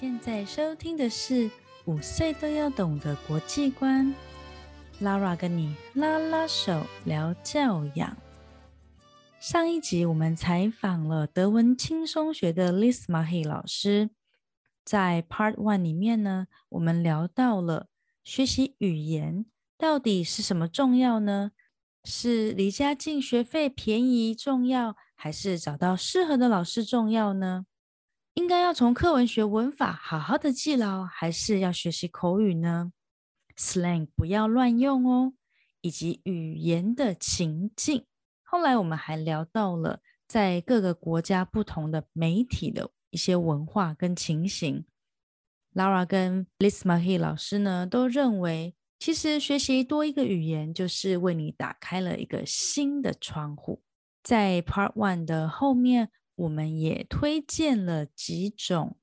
现在收听的是五岁都要懂的国际观，Lara 跟你拉拉手聊教养。上一集我们采访了德文轻松学的 Liz Mahi 老师，在 Part One 里面呢，我们聊到了学习语言到底是什么重要呢？是离家近、学费便宜重要，还是找到适合的老师重要呢？应该要从课文学文法，好好的记牢，还是要学习口语呢？Slang 不要乱用哦，以及语言的情境。后来我们还聊到了在各个国家不同的媒体的一些文化跟情形。Laura 跟 Liz Mahi 老师呢，都认为其实学习多一个语言，就是为你打开了一个新的窗户。在 Part One 的后面。我们也推荐了几种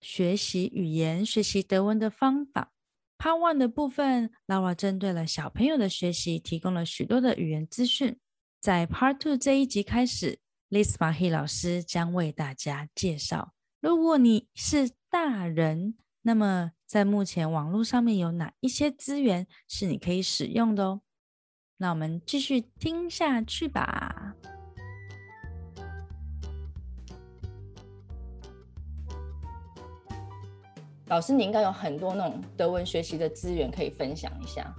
学习语言、学习德文的方法。Part One 的部分，Lara 针对了小朋友的学习提供了许多的语言资讯。在 Part Two 这一集开始，Liz Mahi 老师将为大家介绍，如果你是大人，那么在目前网络上面有哪一些资源是你可以使用的哦？那我们继续听下去吧。老师，你应该有很多那种德文学习的资源可以分享一下。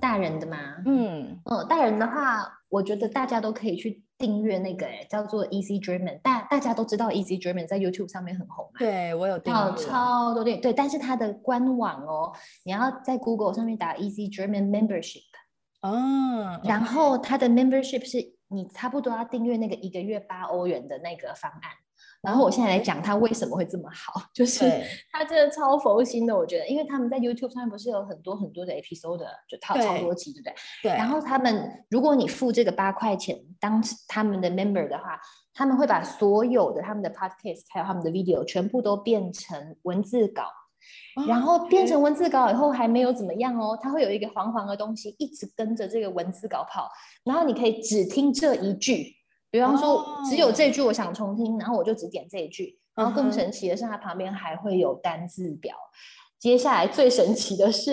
大人的吗？嗯，哦，大人的话，我觉得大家都可以去订阅那个，哎，叫做 Easy German。大大家都知道 Easy German 在 YouTube 上面很红嘛。对，我有订阅。超多订对，但是它的官网哦，你要在 Google 上面打 Easy German Membership。哦。然后它的 Membership 是你差不多要订阅那个一个月八欧元的那个方案。然后我现在来讲他为什么会这么好，就是他真的超佛心的，我觉得，因为他们在 YouTube 上面不是有很多很多的 episode，就套超多集，对不对？对。然后他们，如果你付这个八块钱当他们的 member 的话，他们会把所有的他们的 podcast 还有他们的 video 全部都变成文字稿，然后变成文字稿以后还没有怎么样哦，它会有一个黄黄的东西一直跟着这个文字稿跑，然后你可以只听这一句。比方说，只有这句我想重听，然后我就只点这一句。然后更神奇的是，它旁边还会有单字表。接下来最神奇的是，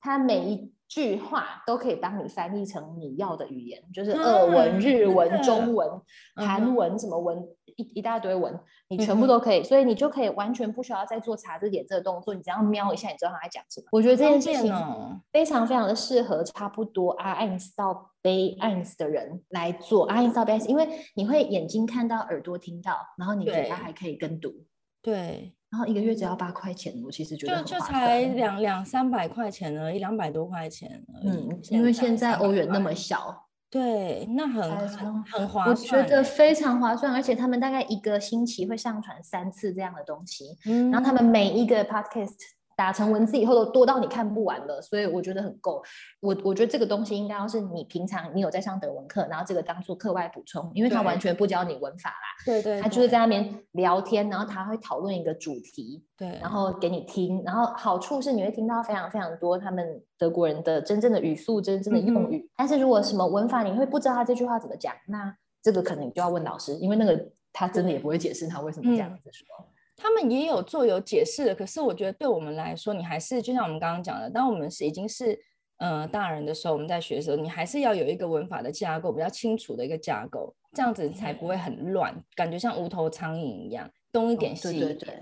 它每一句话都可以帮你翻译成你要的语言，就是俄文、日文、中文、韩文什么文。一一大堆文，你全部都可以，所以你就可以完全不需要再做查字典这个动作，你只要瞄一下，你知道他在讲什么。我觉得这件事情非常非常的适合差不多 R N S 到 B N S 的人来做 R N S 到 B N S，因为你会眼睛看到，耳朵听到，然后你嘴巴还可以跟读。对，然后一个月只要八块钱，我其实觉得就就才两两三百块钱而已，两百多块钱。嗯，因为现在欧元那么小。对，那很很很划算，我觉得非常划算，而且他们大概一个星期会上传三次这样的东西，然后他们每一个 podcast。打成文字以后都多到你看不完了，所以我觉得很够。我我觉得这个东西应该要是你平常你有在上德文课，然后这个当做课外补充，因为他完全不教你文法啦。对对，他就是在那边聊天，然后他会讨论一个主题，对，然后给你听。然后好处是你会听到非常非常多他们德国人的真正的语速、真正的用语。但是如果什么文法你会不知道他这句话怎么讲，那这个可能你就要问老师，因为那个他真的也不会解释他为什么这样子说。他们也有做有解释的，可是我觉得对我们来说，你还是就像我们刚刚讲的，当我们是已经是呃大人的时候，我们在学的时候，你还是要有一个文法的架构，比较清楚的一个架构，这样子才不会很乱，感觉像无头苍蝇一样，东一点西一点。对，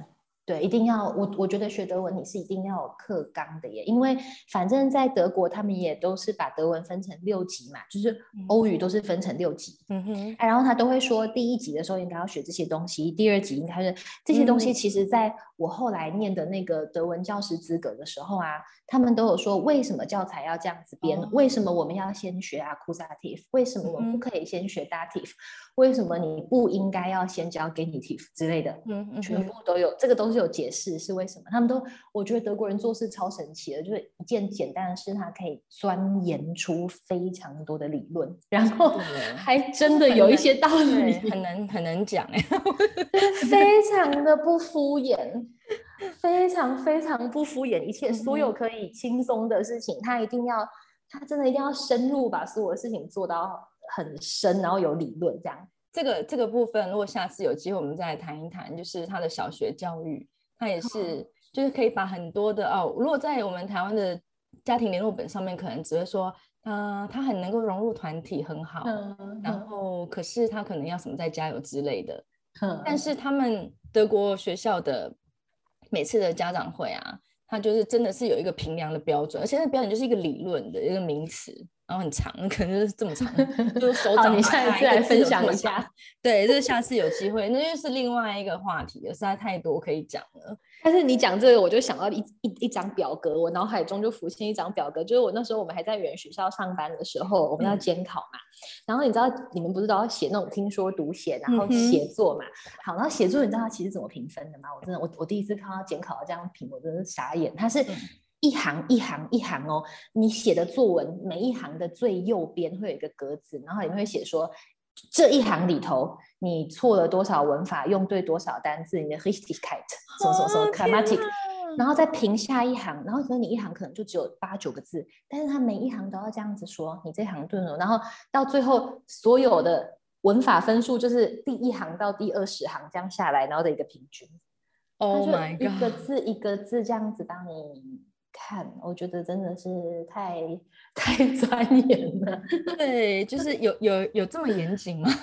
一定要我我觉得学德文你是一定要有课纲的耶，因为反正在德国他们也都是把德文分成六级嘛，就是欧语都是分成六级，嗯哼，然后他都会说第一级的时候应该要学这些东西，第二级应该是这些东西，其实在我后来念的那个德文教师资格的时候啊，他们都有说为什么教材要这样子编，为什么我们要先学 accusative，为什么我们不可以先学 dative。为什么你不应该要先教 genitive 之类的？嗯嗯，全部都有，这个都是有解释是为什么。他们都，我觉得德国人做事超神奇的，就是一件简单的事，他可以钻研出非常多的理论，然后还真的 有一些道理，很能很能讲哎，非常的不敷衍，非常非常不敷衍，一切所有可以轻松的事情，他一定要，他真的一定要深入把所有的事情做到。很深，然后有理论这样。这个这个部分，如果下次有机会，我们再来谈一谈，就是他的小学教育，他也是就是可以把很多的哦，如果在我们台湾的家庭联络本上面，可能只会说，嗯，他很能够融入团体，很好，然后可是他可能要什么再加油之类的。但是他们德国学校的每次的家长会啊，他就是真的是有一个评量的标准，而且那标准就是一个理论的一个名词。然后很长，可能就是这么长，就是手 掌。你下一次来分享一下。对，这下次有机会，那又是另外一个话题了，实在太多可以讲了。但是你讲这个，我就想到一一一张表格，我脑海中就浮现一张表格，就是我那时候我们还在语言学校上班的时候，我们要监考嘛。然后你知道你们不是都要写那种听说读写，然后写作嘛？好，然后写作你知道它其实怎么评分的吗？我真的，我我第一次看到监考这样评，我真的傻眼。它是。一行一行一行哦，你写的作文每一行的最右边会有一个格子，然后里面会写说这一行里头你错了多少文法，用对多少单字，你的 Richtigkeit 什么什么什么 grammatic，然后再评下一行，然后可能你一行可能就只有八九个字，但是他每一行都要这样子说，你这行对了，然后到最后所有的文法分数就是第一行到第二十行这样下来，然后的一个平均。Oh my god！一个字一个字这样子帮你。看，我觉得真的是太 太钻研了。对，就是有有有这么严谨吗？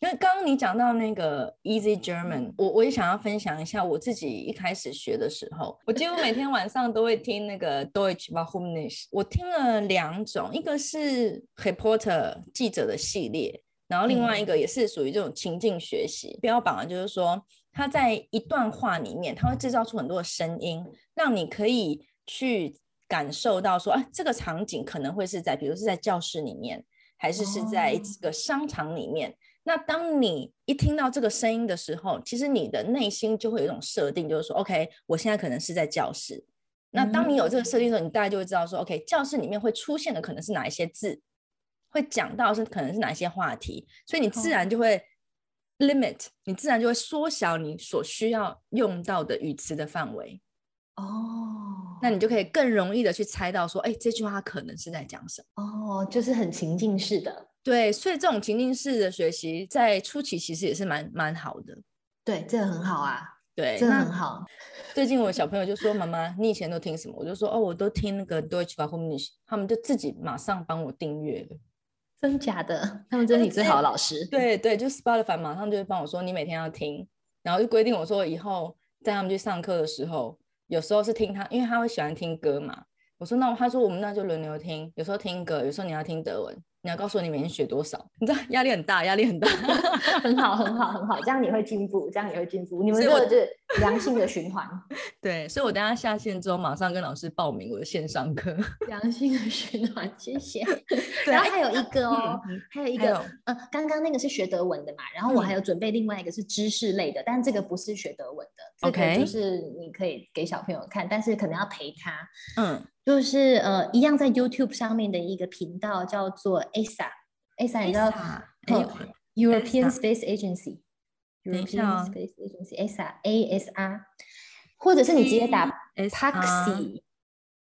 因为刚刚你讲到那个 Easy German，我我也想要分享一下我自己一开始学的时候，我几乎每天晚上都会听那个 Deutsch Warum nicht。我听了两种，一个是 Reporter 记者的系列，然后另外一个也是属于这种情境学习，标榜的就是说。他在一段话里面，它会制造出很多的声音，让你可以去感受到说，啊，这个场景可能会是在，比如是在教室里面，还是是在这个商场里面。那当你一听到这个声音的时候，其实你的内心就会有一种设定，就是说，OK，我现在可能是在教室。那当你有这个设定的时候，你大概就会知道说，OK，教室里面会出现的可能是哪一些字，会讲到是可能是哪一些话题，所以你自然就会。limit，你自然就会缩小你所需要用到的语词的范围。哦，那你就可以更容易的去猜到说，哎，这句话可能是在讲什么。哦，就是很情境式的。对，所以这种情境式的学习在初期其实也是蛮蛮好的。对，这个很好啊。对，真的很好。最近我小朋友就说：“妈妈，你以前都听什么？”我就说：“哦，我都听那个 Deutsch v a h o m i s h 他们就自己马上帮我订阅了。真假的，他们真是你最好的老师。对对，就 Spotify 马上就会帮我说，你每天要听，然后就规定我说以后带他们去上课的时候，有时候是听他，因为他会喜欢听歌嘛。我说那他说我们那就轮流听，有时候听歌，有时候你要听德文。你要告诉我你每天学多少？你知道压力很大，压力很大。很好，很好，很好，这样你会进步，这样你会进步。你们这个是良性的循环。对，所以我等下下线之后，马上跟老师报名我的线上课。良性的循环，谢谢。然后还有一个哦，还有一个，呃，刚刚那个是学德文的嘛，然后我还有准备另外一个是知识类的，但这个不是学德文的，这个就是你可以给小朋友看，但是可能要陪他。嗯。就是呃，一样在 YouTube 上面的一个频道叫做 ASA，ASA 你知道？European Space Agency，European Space Agency，ASA，ASR，或者是你直接打 Paxi，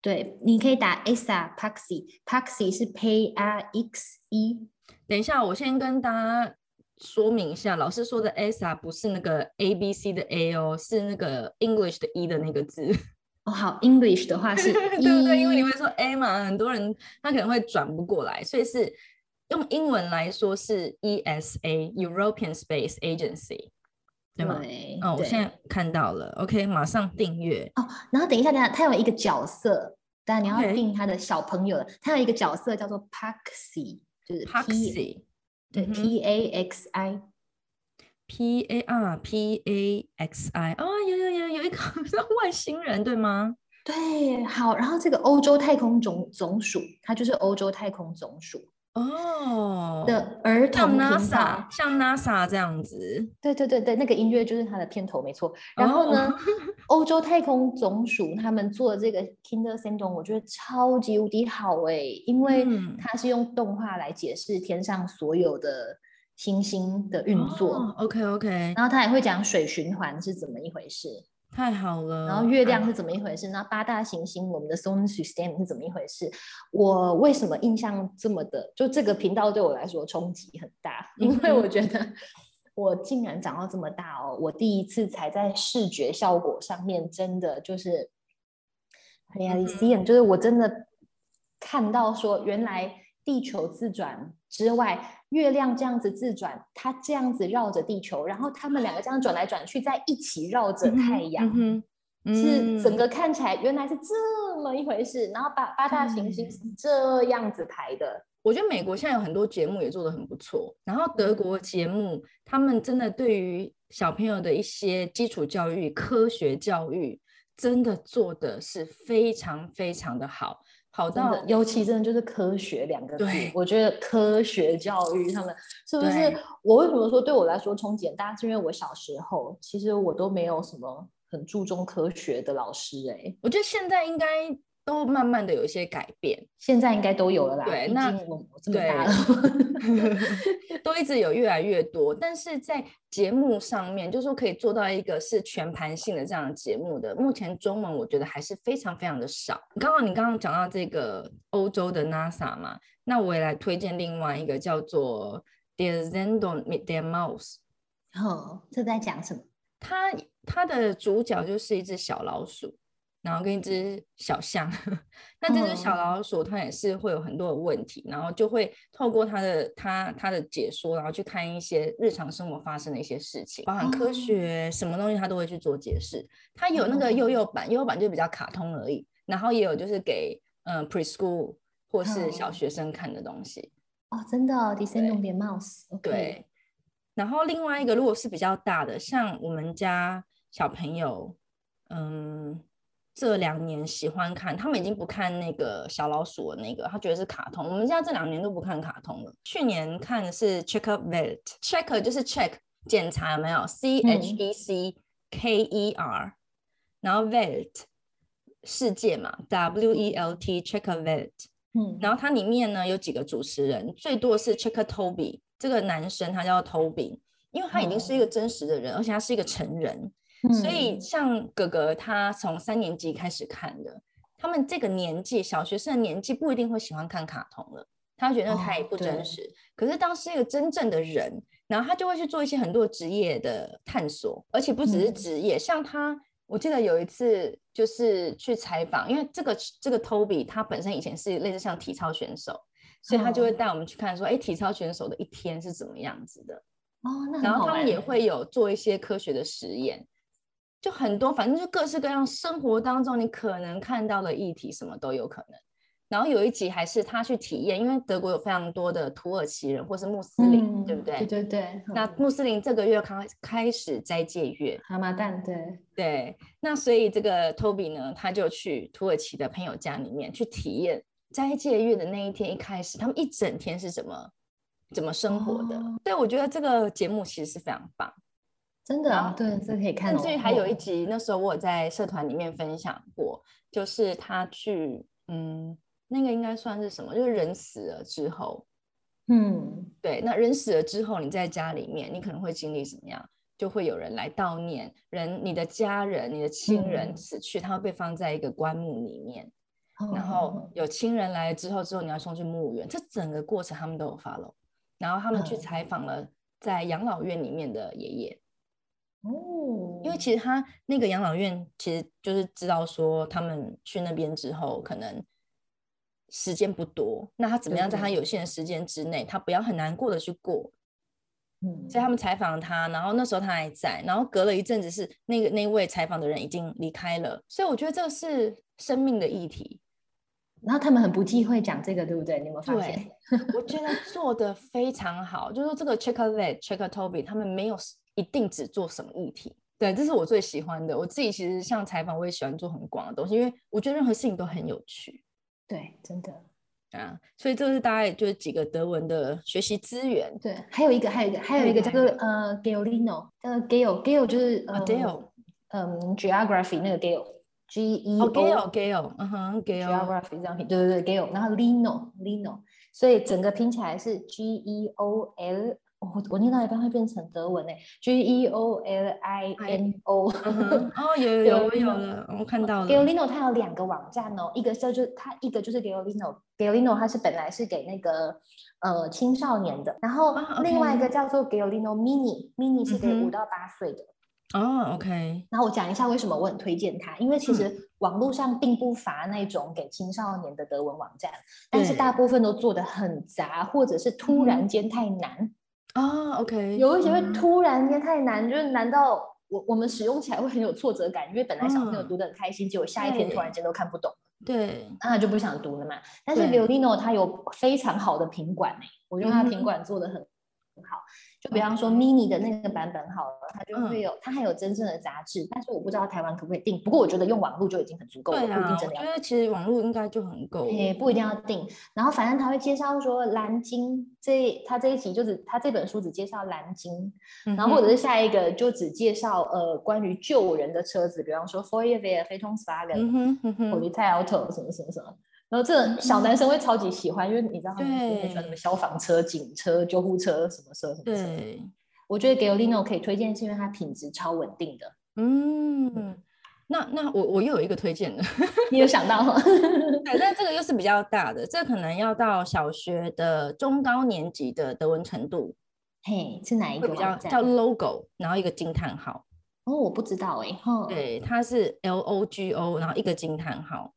对，你可以打 ASA Paxi，Paxi 是 P R X E。等一下，我先跟大家说明一下，老师说的 ASA 不是那个 A B C 的 A 哦，是那个 English 的 E 的那个字。好，English 的话是，对不对？因为你会说 A 嘛，很多人他可能会转不过来，所以是用英文来说是 ESA，European Space Agency，对吗？哦，我现在看到了，OK，马上订阅。哦，然后等一下，等下，他有一个角色，但你要定他的小朋友了，他有一个角色叫做 Paxi，就是 Paxi，对，P A X I。P A R P A X I 哦，有有有有一个像外星人对吗？对，好，然后这个欧洲太空总总署，它就是欧洲太空总署哦的儿童 NASA，，像 NASA 这样子。对对对对，那个音乐就是它的片头，没错。然后呢，欧洲太空总署他们做的这个 Kinder Syndrome，我觉得超级无敌好哎，因为它是用动画来解释天上所有的。星星的运作，OK OK，然后他也会讲水循环是怎么一回事，太好了。然后月亮是怎么一回事？那八大行星，我们的 Solar System 是怎么一回事？我为什么印象这么的？就这个频道对我来说冲击很大，因为我觉得我竟然长到这么大哦，我第一次才在视觉效果上面真的就是哎呀，你 see，就是我真的看到说，原来地球自转之外，月亮这样子自转，它这样子绕着地球，然后它们两个这样转来转去，在一起绕着太阳。嗯是整个看起来原来是这么一回事，然后八八大行星是这样子排的。我觉得美国现在有很多节目也做得很不错，然后德国节目他们真的对于小朋友的一些基础教育、科学教育，真的做的是非常非常的好，好到尤其真的就是科学两个字。我觉得科学教育他们是不是？我为什么说对我来说冲击很大？是因为我小时候其实我都没有什么。很注重科学的老师哎，我觉得现在应该都慢慢的有一些改变，现在应该都有了啦。对，那我这么大了，都一直有越来越多。但是在节目上面，就是说可以做到一个是全盘性的这样的节目的，目前中文我觉得还是非常非常的少。刚好你刚刚讲到这个欧洲的 NASA 嘛，那我也来推荐另外一个叫做 The Zendo Meet Their Mouse。哦，这在讲什么？它它的主角就是一只小老鼠，然后跟一只小象。那这只小老鼠它也是会有很多的问题，然后就会透过它的它它的解说，然后去看一些日常生活发生的一些事情，包含科学什么东西，它都会去做解释。它有那个幼幼版，幼幼版就比较卡通而已，然后也有就是给嗯 preschool 或是小学生看的东西。哦，真的，Disney 点 Mouse。对。然后另外一个，如果是比较大的，像我们家小朋友，嗯，这两年喜欢看，他们已经不看那个小老鼠的那个，他觉得是卡通。我们家这两年都不看卡通了。去年看的是 Check Vet，Check 就是 Check 检查有没有 C H E C K E R，然后 Vet 世界嘛 W E L T Check Vet，嗯，然后它里面呢有几个主持人，最多是 Check Toby。这个男生他叫 Toby，因为他已经是一个真实的人，而且他是一个成人，所以像哥哥他从三年级开始看的，他们这个年纪小学生的年纪不一定会喜欢看卡通了，他觉得太不真实。可是当是一个真正的人，然后他就会去做一些很多职业的探索，而且不只是职业，像他，我记得有一次就是去采访，因为这个这个 Toby 他本身以前是类似像体操选手。所以他就会带我们去看，说，哎，体操选手的一天是怎么样子的？哦，那然后他们也会有做一些科学的实验，就很多，反正就各式各样生活当中你可能看到的议题，什么都有可能。然后有一集还是他去体验，因为德国有非常多的土耳其人或是穆斯林，对不对？对对对。那穆斯林这个月开开始斋戒月，哈马蛋，对对。那所以这个 Toby 呢，他就去土耳其的朋友家里面去体验。斋戒月的那一天一开始，他们一整天是怎么怎么生活的？对，我觉得这个节目其实是非常棒，真的啊。对，这可以看。甚至于还有一集，那时候我在社团里面分享过，就是他去，嗯，那个应该算是什么？就是人死了之后，嗯，对，那人死了之后，你在家里面，你可能会经历什么样？就会有人来悼念人，你的家人、你的亲人死去，他会被放在一个棺木里面。然后有亲人来了之后，之后你要送去墓园，这整个过程他们都有 follow。然后他们去采访了在养老院里面的爷爷，哦，因为其实他那个养老院其实就是知道说他们去那边之后可能时间不多，那他怎么样在他有限的时间之内，他不要很难过的去过。嗯，所以他们采访他，然后那时候他还在，然后隔了一阵子是那个那位采访的人已经离开了，所以我觉得这个是生命的议题。然后他们很不忌讳讲这个，对不对？你有没有发现？我觉得做的非常好，就是说这个 Chocolate c h e c k Toby 他们没有一定只做什么议题。对，这是我最喜欢的。我自己其实像采访，我也喜欢做很广的东西，因为我觉得任何事情都很有趣。对，真的啊，所以这个是大概就是几个德文的学习资源。对，还有一个，还有一个，还有一个叫做呃 Gailino，叫做 Gail，Gail 就是呃 Gail，嗯，Geography 那个 Gail。G E O Gale，嗯哼，Geography 这样拼，对对对，Gale，然后 Lino，Lino，所以整个拼起来是 G E O L 我我念到一半会变成德文诶，G E O L I N O。哦，有有有，我有了，我看到了。Geolino 它有两个网站哦，一个叫就它一个就是 Geolino，Geolino 它是本来是给那个呃青少年的，然后另外一个叫做 Geolino Mini，Mini 是给五到八岁的。哦，OK。然后我讲一下为什么我很推荐它，因为其实网络上并不乏那种给青少年的德文网站，但是大部分都做的很杂，或者是突然间太难。啊，OK，有一些会突然间太难，就是难到我我们使用起来会很有挫折感，因为本来小朋友读的很开心，结果下一天突然间都看不懂，对，那就不想读了嘛。但是 Leonino 它有非常好的品管诶，我觉得它品管做的很很好。就比方说 mini 的那个版本好了，它就会有，它还有真正的杂志，但是我不知道台湾可不可以订。不过我觉得用网络就已经很足够了，不一定真的要。我觉得其实网络应该就很够。也，不一定要订。然后反正他会介绍说蓝鲸这，他这一集就是他这本书只介绍蓝鲸，然后或者是下一个就只介绍呃关于救人的车子，比方说 f o r e v e r 飞通 Spark，或者泰 Auto 什么什么什么。然后这小男生会超级喜欢，因为你知道他们很喜欢什么消防车、警车、救护车什么车什么车。对，我觉得 Gaolino 可以推荐，是因为它品质超稳定的。嗯，那那我我又有一个推荐的，你有想到吗？对，但这个又是比较大的，这可能要到小学的中高年级的德文程度。嘿，是哪一个？比较叫 Logo，然后一个惊叹号。哦，我不知道哎。对，它是 L O G O，然后一个惊叹号。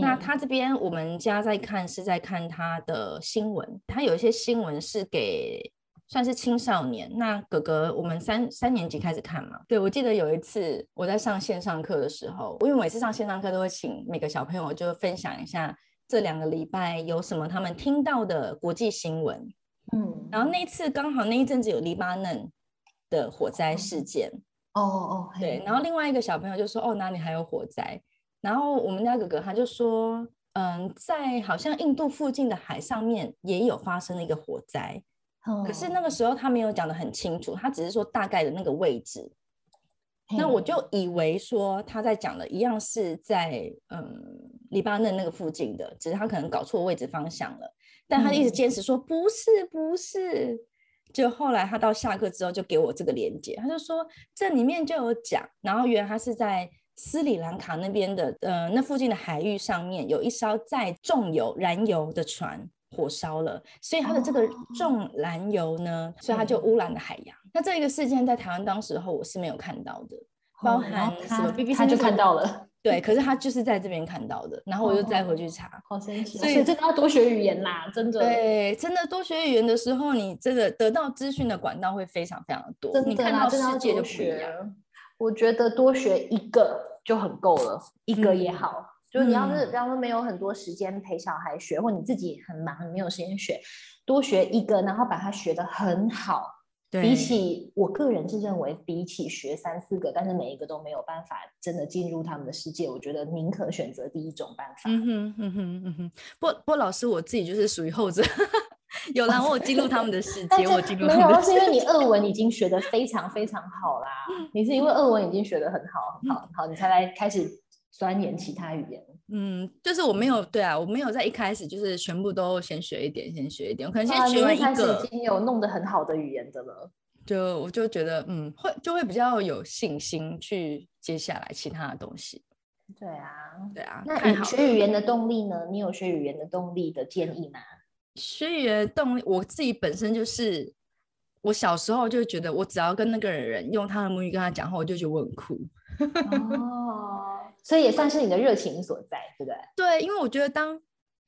那他这边我们家在看是在看他的新闻，他有一些新闻是给算是青少年。那哥哥，我们三三年级开始看嘛？对，我记得有一次我在上线上课的时候，因为每次上线上课都会请每个小朋友就分享一下这两个礼拜有什么他们听到的国际新闻。嗯，然后那次刚好那一阵子有黎巴嫩的火灾事件。哦哦，对，然后另外一个小朋友就说：“哦，哪里还有火灾？”然后我们家哥哥他就说，嗯，在好像印度附近的海上面也有发生了一个火灾，可是那个时候他没有讲的很清楚，他只是说大概的那个位置。那我就以为说他在讲的一样是在嗯黎巴嫩那个附近的，只是他可能搞错位置方向了。但他一直坚持说不是不是，就后来他到下课之后就给我这个链接，他就说这里面就有讲，然后原来他是在。斯里兰卡那边的，呃，那附近的海域上面有一艘载重油燃油的船火烧了，所以它的这个重燃油呢，所以它就污染了海洋。那这一个事件在台湾当时候我是没有看到的，包含什么 BBC 他就看到了，对，可是他就是在这边看到的，然后我就再回去查，好神奇。所以真的要多学语言啦，真的。对，真的多学语言的时候，你真的得到资讯的管道会非常非常的多，你看到世界就不一样。我觉得多学一个就很够了，一个也好。就是你要是比方说没有很多时间陪小孩学，或你自己很忙没有时间学，多学一个，然后把它学得很好。比起我个人是认为，比起学三四个，但是每一个都没有办法真的进入他们的世界，我觉得宁可选择第一种办法。嗯哼嗯哼嗯哼。不不过老师我自己就是属于后者。有啦，我有进入他们的世界，我进入。没有，是因为你俄文已经学的非常非常好啦。你是因为俄文已经学的很好很好很好，你才来开始钻研其他语言。嗯，就是我没有对啊，我没有在一开始就是全部都先学一点，先学一点。我可能先学完一个，已经有弄得很好的语言的了。就我就觉得，嗯，会就会比较有信心去接下来其他的东西。对啊，对啊。那你学语言的动力呢？你有学语言的动力的建议吗？学语言动力，我自己本身就是，我小时候就觉得，我只要跟那个人用他的母语跟他讲话，我就觉得我很酷。哦，所以也算是你的热情所在，对不对？对，因为我觉得当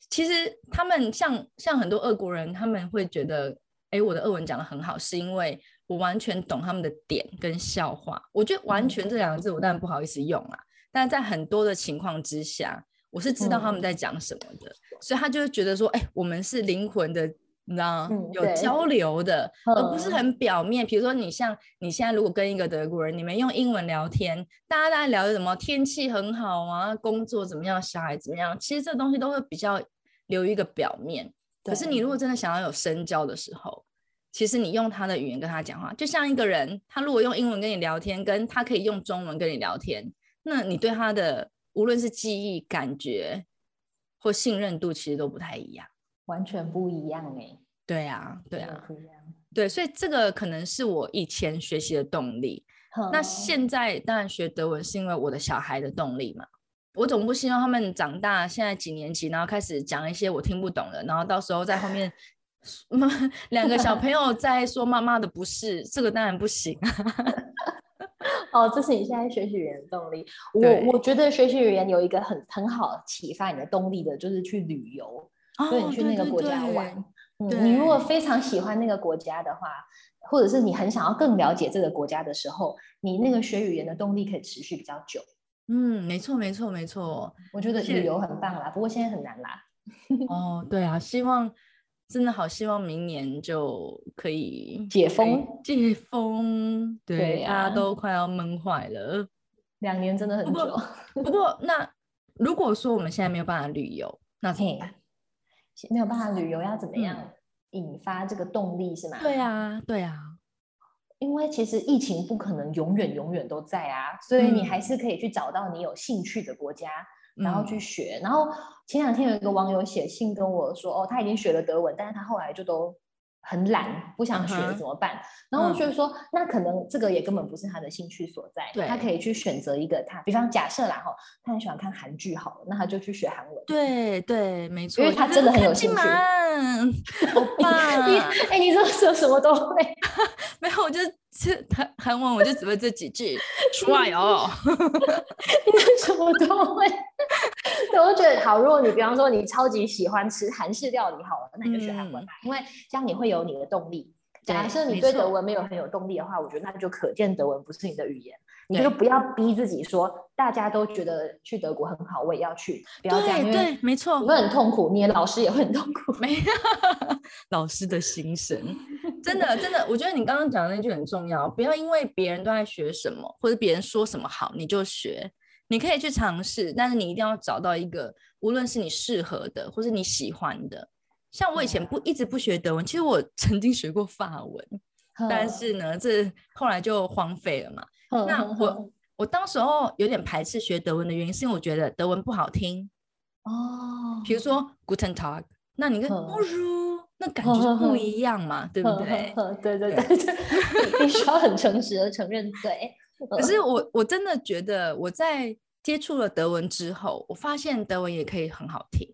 其实他们像像很多俄国人，他们会觉得，哎，我的俄文讲的很好，是因为我完全懂他们的点跟笑话。我觉得“完全”这两个字，我当然不好意思用啊，但在很多的情况之下。我是知道他们在讲什么的，所以他就会觉得说，哎，我们是灵魂的，你知道有交流的，而不是很表面。比如说，你像你现在如果跟一个德国人，你们用英文聊天，大家在聊什么？天气很好啊，工作怎么样？小孩怎么样？其实这东西都会比较留一个表面。可是你如果真的想要有深交的时候，其实你用他的语言跟他讲话，就像一个人，他如果用英文跟你聊天，跟他可以用中文跟你聊天，那你对他的。无论是记忆、感觉或信任度，其实都不太一样，完全不一样哎。对啊，对啊，不一样。对，所以这个可能是我以前学习的动力。那现在当然学德文是因为我的小孩的动力嘛。我总不希望他们长大，现在几年级，然后开始讲一些我听不懂的，然后到时候在后面，两个小朋友在说妈妈的不是，这个当然不行。哦，这是你现在学习语言的动力。我我觉得学习语言有一个很很好启发你的动力的，就是去旅游，对你去那个国家玩。你如果非常喜欢那个国家的话，或者是你很想要更了解这个国家的时候，你那个学语言的动力可以持续比较久。嗯，没错，没错，没错。我觉得旅游很棒啦，不过现在很难啦。哦，对啊，希望真的好，希望明年就可以解封，解封。对，大家都快要闷坏了。两年真的很久。不过，那如果说我们现在没有办法旅游，那怎么办？没有办法旅游，要怎么样引发这个动力是吗？对啊，对啊。因为其实疫情不可能永远永远都在啊，所以你还是可以去找到你有兴趣的国家，然后去学。然后前两天有一个网友写信跟我说，哦，他已经学了德文，但是他后来就都。很懒，不想学怎么办？然后我就说，那可能这个也根本不是他的兴趣所在。他可以去选择一个他，比方假设啦哈，他很喜欢看韩剧，好了，那他就去学韩文。对对，没错，因为他真的很有兴趣。好棒！哎，你说说什么都会？没有，我就韩韩文，我就只会这几句。Try 哦，你什么都会。好。如果你比方说你超级喜欢吃韩式料理，好了，那你就学韩文吧，因为这样你会有你的动力。假设你对德文没有很有动力的话，我觉得那就可见德文不是你的语言。你就不要逼自己说，大家都觉得去德国很好，我也要去。不要这样，对，没错，你会很痛苦，你的老师也会很痛苦。没有，老师的心声，真的，真的，我觉得你刚刚讲的那句很重要，不要因为别人都在学什么，或者别人说什么好，你就学。你可以去尝试，但是你一定要找到一个，无论是你适合的，或是你喜欢的。像我以前不一直不学德文，其实我曾经学过法文，但是呢，这后来就荒废了嘛。那我我当时候有点排斥学德文的原因，是因为我觉得德文不好听哦。比如说 Guten Tag，那你跟 Bonjour，那感觉不一样嘛，对不对？对对对对，必须要很诚实的承认对。可是我我真的觉得我在接触了德文之后，我发现德文也可以很好听。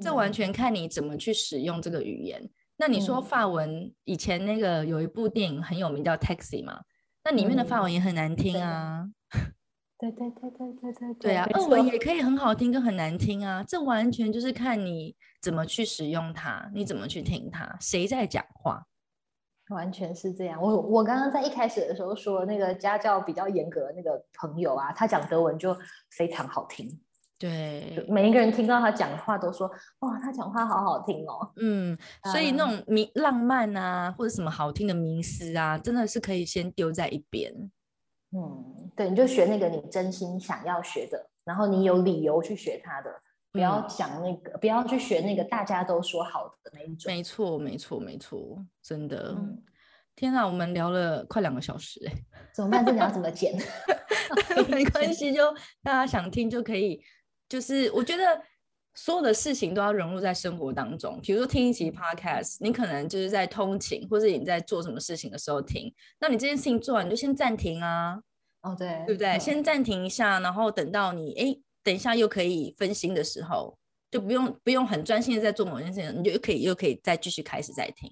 这完全看你怎么去使用这个语言。那你说法文，以前那个有一部电影很有名叫《Taxi》嘛？那里面的法文也很难听啊。对对对对对对对啊，俄文也可以很好听跟很难听啊。这完全就是看你怎么去使用它，你怎么去听它，谁在讲话。完全是这样。我我刚刚在一开始的时候说，那个家教比较严格的那个朋友啊，他讲德文就非常好听。对，每一个人听到他讲话都说，哇，他讲话好好听哦。嗯，所以那种迷浪漫啊，或者什么好听的迷思啊，真的是可以先丢在一边。嗯，对，你就学那个你真心想要学的，然后你有理由去学它的，不要讲那个，不要去学那个大家都说好的那一种。没错，没错，没错，真的。天啊，我们聊了快两个小时，哎，怎么办？这你要怎么剪？没关系，就大家想听就可以。就是我觉得所有的事情都要融入在生活当中。比如说听一集 podcast，你可能就是在通勤，或者你在做什么事情的时候听。那你这件事情做完，你就先暂停啊。哦，对，对不对？先暂停一下，然后等到你哎，等一下又可以分心的时候，就不用不用很专心的在做某件事情，你就可以又可以再继续开始再听。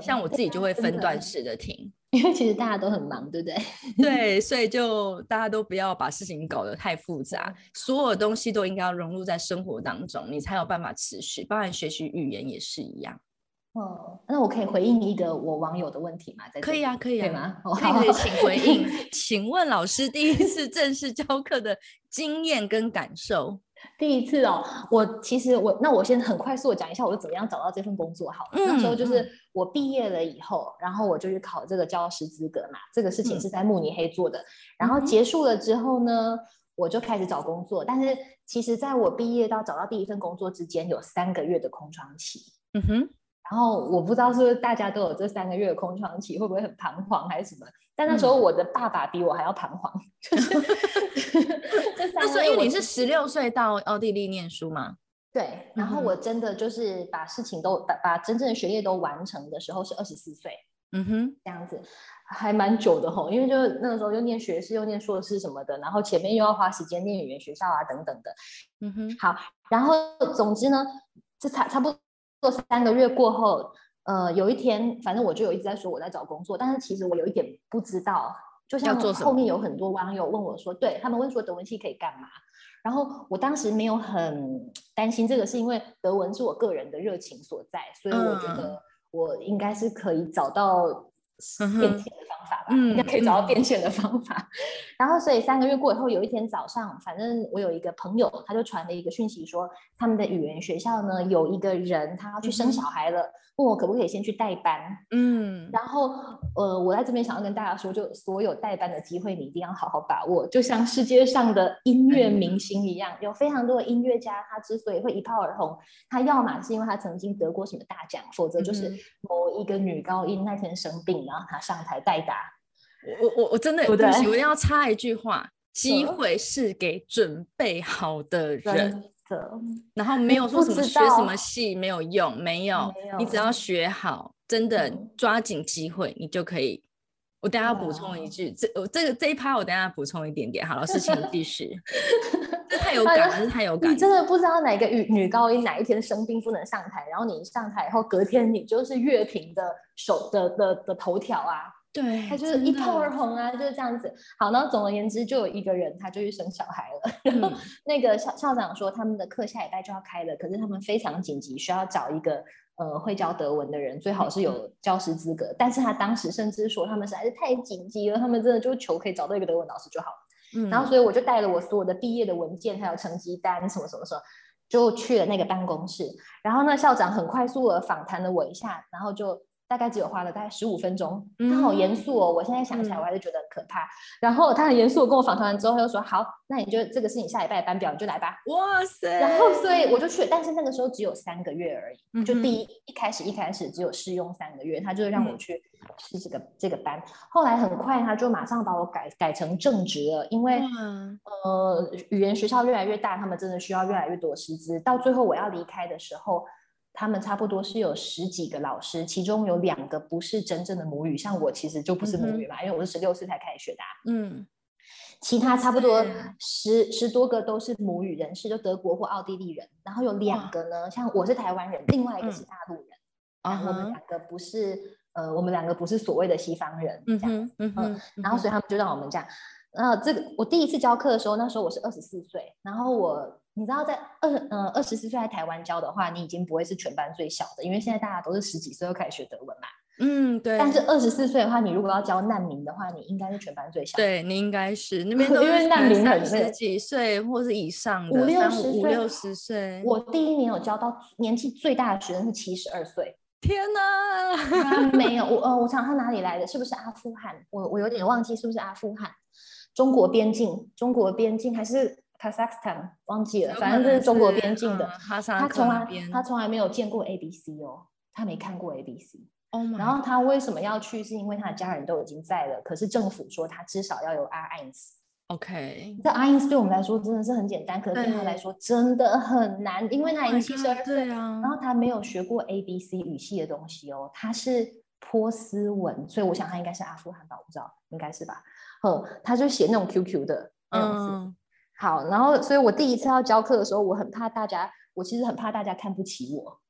像我自己就会分段式的听。因为其实大家都很忙，对不对？对，所以就大家都不要把事情搞得太复杂，所有东西都应该要融入在生活当中，你才有办法持续。包含学习语言也是一样。哦，那我可以回应一个我网友的问题吗？可以啊，可以啊，吗？可以，请回应。请问老师第一次正式教课的经验跟感受？第一次哦，我其实我那我先很快速的讲一下，我是怎么样找到这份工作。好，那时候就是我毕业了以后，然后我就去考这个教师资格嘛。这个事情是在慕尼黑做的。然后结束了之后呢，我就开始找工作。但是其实在我毕业到找到第一份工作之间，有三个月的空窗期。嗯哼。然后我不知道是不是大家都有这三个月的空窗期，会不会很彷徨还是什么？但那时候我的爸爸比我还要彷徨，就是 那时候因为你是十六岁到奥地利念书嘛，对，然后我真的就是把事情都把把真正的学业都完成的时候是二十四岁，嗯哼，这样子还蛮久的吼，因为就那个时候又念学士又念硕士什么的，然后前面又要花时间念语言学校啊等等的。嗯哼，好，然后总之呢，这差差不多三个月过后，呃，有一天反正我就有一直在说我在找工作，但是其实我有一点不知道，就像后面有很多网友问我说，对他们问说德文系可以干嘛？然后我当时没有很担心这个，是因为德文是我个人的热情所在，所以我觉得我应该是可以找到变现的方法吧，应该可以找到变现的方法。然后，所以三个月过以后，有一天早上，反正我有一个朋友，他就传了一个讯息说，他们的语言学校呢有一个人他要去生小孩了。问我可不可以先去代班，嗯，然后呃，我在这边想要跟大家说，就所有代班的机会，你一定要好好把握。就像世界上的音乐明星一样，有非常多的音乐家，他之所以会一炮而红，他要么是因为他曾经得过什么大奖，否则就是某一个女高音那天生病，然后他上台代打。我我我真的对不起，我一定要插一句话：机会是给准备好的人。的，然后没有说什么学什么戏没有用，没有，你只要学好，真的抓紧机会，你就可以。我等下补充一句，这我这个这一趴我等下补充一点点。好，老师请继续。这太有感了，太有感。你真的不知道哪个女女高音哪一天生病不能上台，然后你一上台以后，隔天你就是乐评的首的的的头条啊。对，他就是一炮而红啊，就是这样子。好，然后总而言之，就有一个人，他就去生小孩了。然后那个校校长说，他们的课下礼拜就要开了，可是他们非常紧急，需要找一个呃会教德文的人，最好是有教师资格。但是他当时甚至说，他们实在是太紧急了，他们真的就求可以找到一个德文老师就好了。嗯，然后所以我就带了我所有的毕业的文件，还有成绩单什么什么什么，就去了那个办公室。然后那，校长很快速的访谈了我一下，然后就。大概只有花了大概十五分钟，他好严肃哦！我现在想起来，我还是觉得很可怕。然后他很严肃，跟我访谈完之后，他就说：“好，那你就这个是你下礼拜的班表，你就来吧。”哇塞！然后所以我就去，但是那个时候只有三个月而已，就第一一开始一开始只有试用三个月，他就让我去试这个这个班。后来很快他就马上把我改改成正职了，因为呃语言学校越来越大，他们真的需要越来越多师资。到最后我要离开的时候。他们差不多是有十几个老师，其中有两个不是真正的母语，像我其实就不是母语嘛，因为我是十六岁才开始学的。嗯，其他差不多十十多个都是母语人士，就德国或奥地利人。然后有两个呢，像我是台湾人，另外一个是大陆人。啊，我们两个不是呃，我们两个不是所谓的西方人这样。嗯嗯。然后所以他们就让我们这样。呃，这个我第一次教课的时候，那时候我是二十四岁，然后我。你知道，在二嗯二十四岁在台湾教的话，你已经不会是全班最小的，因为现在大家都是十几岁就开始学德文嘛。嗯，对。但是二十四岁的话，你如果要教难民的话，你应该是全班最小。对，你应该是那 边都因为难民很十几岁或是以上的，五六十岁。五六十岁。我第一年有教到年纪最大的学生是七十二岁。天哪！没有 我呃，我想他哪里来的？是不是阿富汗？我我有点忘记是不是阿富汗？中国边境？中国边境还是？Kazakhstan 忘记了，反正这是中国边境的。他从来他从来没有见过 A B C 哦，他没看过 A B C。然后他为什么要去？是因为他的家人都已经在了，可是政府说他至少要有 R I N S。OK，这 R I N S 对我们来说真的是很简单，可是对他来说真的很难，因为他已经七十二岁啊。然后他没有学过 A B C 语系的东西哦，他是波斯文，所以我想他应该是阿富汗吧，我不知道，应该是吧？哦，他就写那种 Q Q 的那样子。好，然后，所以我第一次要教课的时候，我很怕大家，我其实很怕大家看不起我。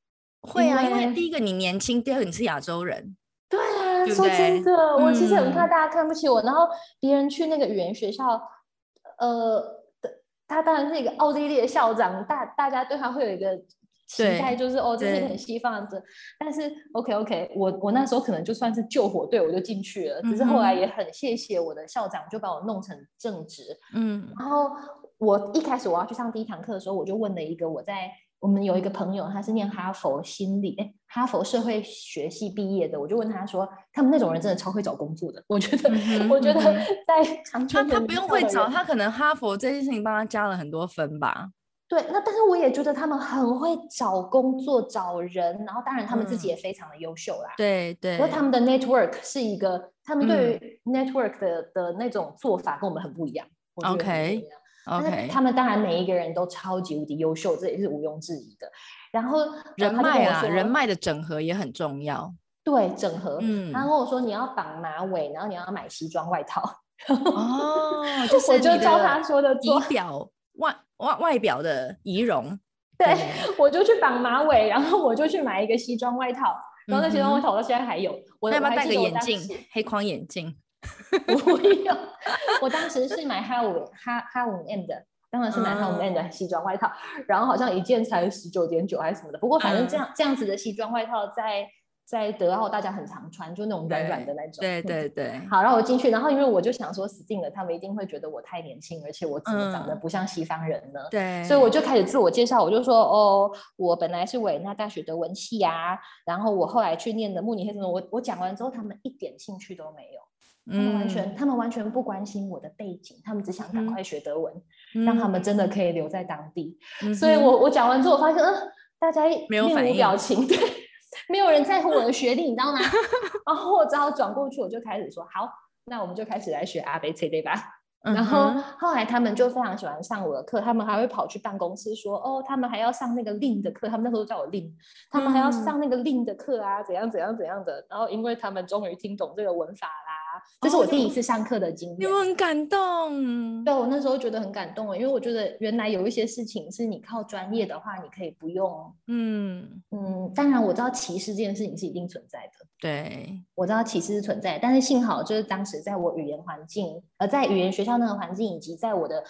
会啊，因为第一个你年轻，第二个你是亚洲人。对啊，说真的，我其实很怕大家看不起我。然后别人去那个语言学校，呃，他当然是一个奥地利的校长，大大家对他会有一个。期待就是哦，这是一个很西方的，但是 OK OK，我我那时候可能就算是救火队，我就进去了。只是后来也很谢谢我的校长，就把我弄成正职。嗯，然后我一开始我要去上第一堂课的时候，我就问了一个我在我们有一个朋友，他是念哈佛心理，哎，哈佛社会学系毕业的，我就问他说，他们那种人真的超会找工作的。我觉得，我觉得在长他他不用会找，他可能哈佛这件事情帮他加了很多分吧。对，那但是我也觉得他们很会找工作、找人，然后当然他们自己也非常的优秀啦。对对。因为他们的 network 是一个，他们对于 network 的的那种做法跟我们很不一样。OK。，OK，他们当然每一个人都超级无敌优秀，这也是毋庸置疑的。然后人脉啊，人脉的整合也很重要。对，整合。嗯，他跟我说你要绑马尾，然后你要买西装外套。哦，就是我就照他说的仪表外外外表的仪容。对，我就去绑马尾，然后我就去买一个西装外套，然后那西装外套我到现在还有。我要不要戴个眼镜？黑框眼镜？不用。我当时是买哈五哈哈五 M 的，当然是买哈五 M 的西装外套，然后好像一件才十九点九还是什么的。不过反正这样这样子的西装外套在。在德奥，大家很常穿，就那种软软的那种。对对对。好，然后我进去，然后因为我就想说，死定了，他们一定会觉得我太年轻，而且我怎么长得不像西方人呢？对。所以我就开始自我介绍，我就说，哦，我本来是维也纳大学德文系啊，然后我后来去念的慕尼黑什么，我我讲完之后，他们一点兴趣都没有，他们完全他们完全不关心我的背景，他们只想赶快学德文，让他们真的可以留在当地。所以我我讲完之后，我发现，嗯，大家面无表情，对。没有人在乎我的学历，你知道吗？然后我只好转过去，我就开始说：“好，那我们就开始来学阿贝切对吧？”然后后来他们就非常喜欢上我的课，他们还会跑去办公室说：“哦，他们还要上那个令的课，他们那时候叫我令，他们还要上那个令的课啊，怎样怎样怎样的。”然后因为他们终于听懂这个文法啦。这是我第一次上课的经验，有很感动。对我那时候觉得很感动因为我觉得原来有一些事情是你靠专业的话，你可以不用。嗯嗯，当然我知道歧视这件事情是一定存在的。对，我知道歧视是存在，但是幸好就是当时在我语言环境，呃，在语言学校那个环境，以及在我的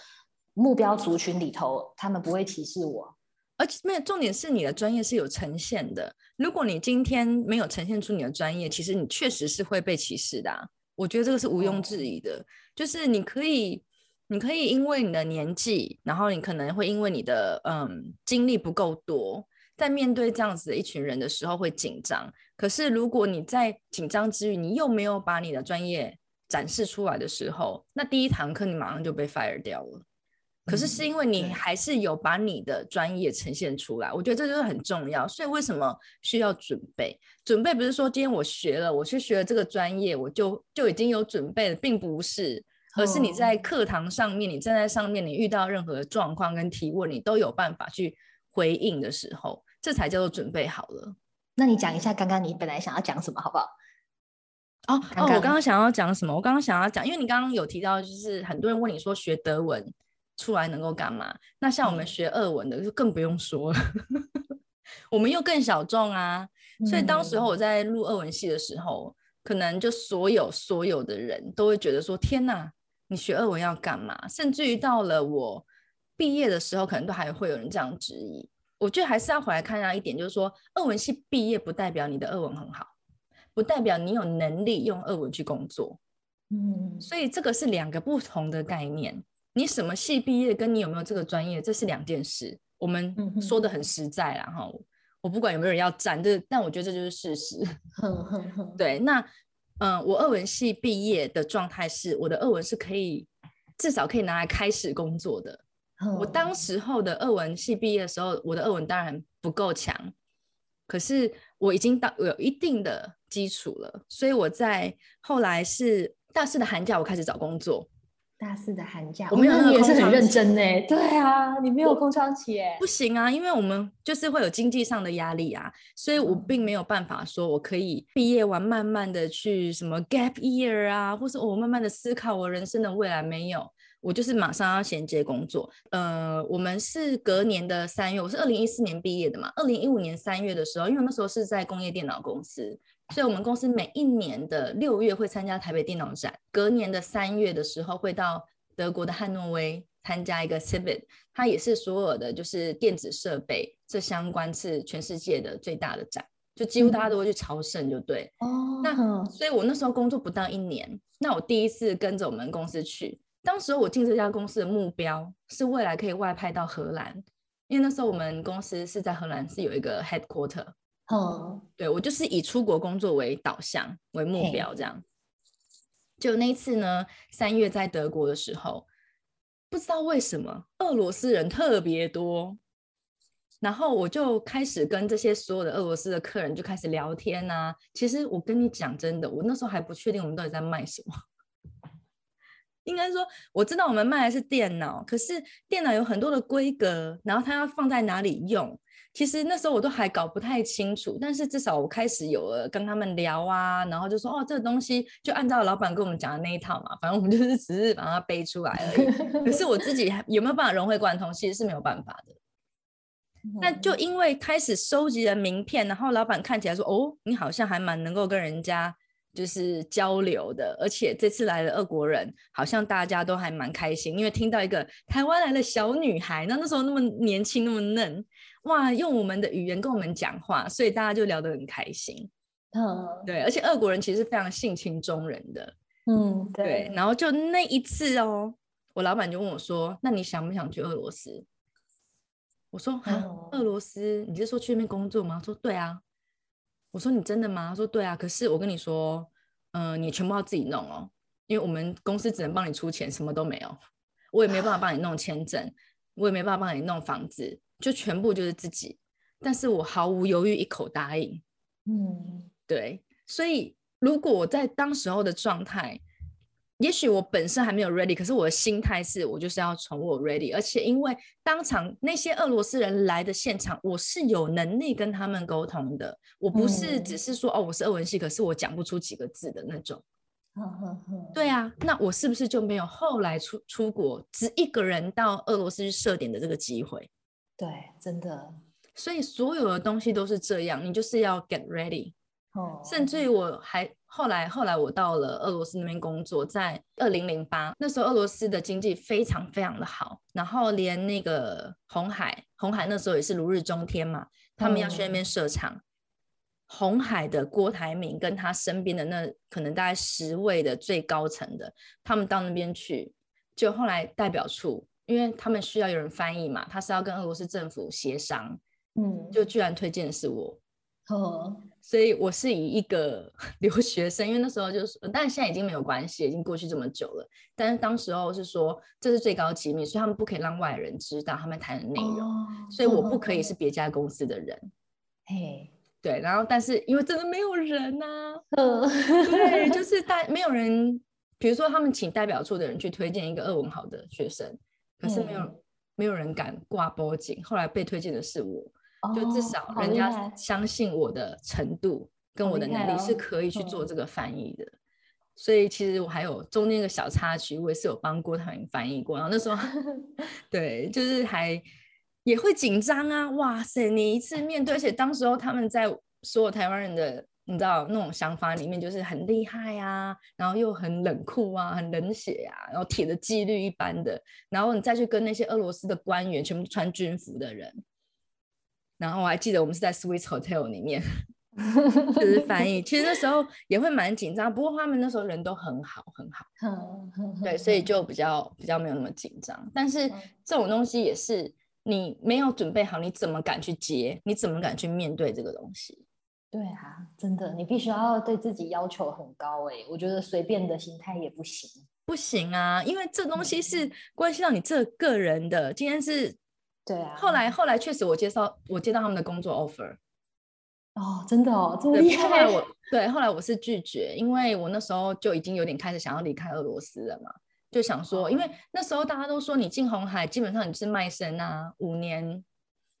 目标族群里头，他们不会歧视我。而且没有重点是你的专业是有呈现的。如果你今天没有呈现出你的专业，其实你确实是会被歧视的。我觉得这个是毋庸置疑的，就是你可以，你可以因为你的年纪，然后你可能会因为你的嗯经历不够多，在面对这样子的一群人的时候会紧张。可是如果你在紧张之余，你又没有把你的专业展示出来的时候，那第一堂课你马上就被 fire 掉了。可是是因为你还是有把你的专业呈现出来，我觉得这就是很重要。所以为什么需要准备？准备不是说今天我学了，我去学了这个专业，我就就已经有准备了，并不是，而是你在课堂上面，你站在上面，你遇到任何的状况跟提问，你都有办法去回应的时候，这才叫做准备好了。那你讲一下刚刚你本来想要讲什么，好不好？哦哦，我刚刚想要讲什么？我刚刚想要讲，因为你刚刚有提到，就是很多人问你说学德文。出来能够干嘛？那像我们学俄文的就更不用说了，我们又更小众啊。所以当时候我在录俄文系的时候，可能就所有所有的人都会觉得说：“天哪，你学俄文要干嘛？”甚至于到了我毕业的时候，可能都还会有人这样质疑。我觉得还是要回来看到一点，就是说，俄文系毕业不代表你的俄文很好，不代表你有能力用俄文去工作。嗯，所以这个是两个不同的概念。你什么系毕业，跟你有没有这个专业，这是两件事。我们说的很实在啦，哈。我不管有没有人要站，这但我觉得这就是事实。对，那嗯，我二文系毕业的状态是，我的二文是可以至少可以拿来开始工作的。我当时候的二文系毕业的时候，我的二文当然不够强，可是我已经到有一定的基础了，所以我在后来是大四的寒假，我开始找工作。大四的寒假，我们那也是很认真呢。对啊，你没有空窗期哎，不行啊，因为我们就是会有经济上的压力啊，所以我并没有办法说我可以毕业完慢慢的去什么 gap year 啊，或是我慢慢的思考我人生的未来。没有，我就是马上要衔接工作。呃，我们是隔年的三月，我是二零一四年毕业的嘛，二零一五年三月的时候，因为那时候是在工业电脑公司。所以，我们公司每一年的六月会参加台北电脑展，隔年的三月的时候会到德国的汉诺威参加一个 c i v i t 它也是所有的就是电子设备这相关是全世界的最大的展，就几乎大家都会去朝圣，就对。哦。那所以，我那时候工作不到一年，那我第一次跟着我们公司去，当时我进这家公司的目标是未来可以外派到荷兰，因为那时候我们公司是在荷兰是有一个 headquarter。哦，对我就是以出国工作为导向为目标，这样。就那一次呢，三月在德国的时候，不知道为什么俄罗斯人特别多，然后我就开始跟这些所有的俄罗斯的客人就开始聊天呐。其实我跟你讲真的，我那时候还不确定我们到底在卖什么。应该说我知道我们卖的是电脑，可是电脑有很多的规格，然后它要放在哪里用，其实那时候我都还搞不太清楚。但是至少我开始有了跟他们聊啊，然后就说哦，这个东西就按照老板跟我们讲的那一套嘛，反正我们就是 只是把它背出来而已。可是我自己有没有办法融会贯通，其实是没有办法的。那就因为开始收集了名片，然后老板看起来说哦，你好像还蛮能够跟人家。就是交流的，而且这次来的俄国人，好像大家都还蛮开心，因为听到一个台湾来的小女孩，那那时候那么年轻那么嫩，哇，用我们的语言跟我们讲话，所以大家就聊得很开心。嗯，对，而且俄国人其实非常性情中人的，嗯，对。然后就那一次哦，我老板就问我说：“那你想不想去俄罗斯？”我说：“啊，俄罗斯？你是说去那边工作吗？”说：“对啊。”我说你真的吗？他说对啊，可是我跟你说，嗯，你全部要自己弄哦，因为我们公司只能帮你出钱，什么都没有，我也没办法帮你弄签证，我也没办法帮你弄房子，就全部就是自己。但是我毫无犹豫，一口答应。嗯，对，所以如果我在当时候的状态。也许我本身还没有 ready，可是我的心态是我就是要从我 ready，而且因为当场那些俄罗斯人来的现场，我是有能力跟他们沟通的，我不是只是说哦我是俄文系，可是我讲不出几个字的那种。对啊，那我是不是就没有后来出出国只一个人到俄罗斯去设点的这个机会？对，真的。所以所有的东西都是这样，你就是要 get ready。哦，甚至于我还。后来，后来我到了俄罗斯那边工作，在二零零八那时候，俄罗斯的经济非常非常的好，然后连那个红海，红海那时候也是如日中天嘛，他们要去那边设厂，红海的郭台铭跟他身边的那可能大概十位的最高层的，他们到那边去，就后来代表处，因为他们需要有人翻译嘛，他是要跟俄罗斯政府协商，嗯，就居然推荐的是我，哦。所以我是以一个 留学生，因为那时候就是，但现在已经没有关系，已经过去这么久了。但是当时候是说这是最高机密，所以他们不可以让外人知道他们谈的内容，所以我不可以是别家公司的人。嘿，对，然后但是因为真的没有人 呐，对，就是代没有人，比如说他们请代表处的人去推荐一个二文好的学生，可是没有没有人敢挂波警，后来被推荐的是我。就至少人家相信我的程度跟我的能力是可以去做这个翻译的，所以其实我还有中间一个小插曲，我也是有帮郭台铭翻译过。然后那时候，对，就是还也会紧张啊！哇塞，你一次面对，而且当时候他们在所有台湾人的你知道那种想法里面，就是很厉害啊，然后又很冷酷啊，很冷血啊，然后铁的纪律一般的，然后你再去跟那些俄罗斯的官员，全部穿军服的人。然后我还记得我们是在 Swiss Hotel 里面，就是翻译。其实那时候也会蛮紧张，不过他们那时候人都很好，很好。对，所以就比较比较没有那么紧张。但是这种东西也是你没有准备好，你怎么敢去接？你怎么敢去面对这个东西？对啊，真的，你必须要对自己要求很高。哎，我觉得随便的心态也不行，不行啊，因为这东西是关系到你这个人的。今天是。对啊，后来后来确实我介绍我接到他们的工作 offer，哦，真的哦，这么厉害。我对后来我是拒绝，因为我那时候就已经有点开始想要离开俄罗斯了嘛，就想说，因为那时候大家都说你进红海基本上你是卖身啊，五年，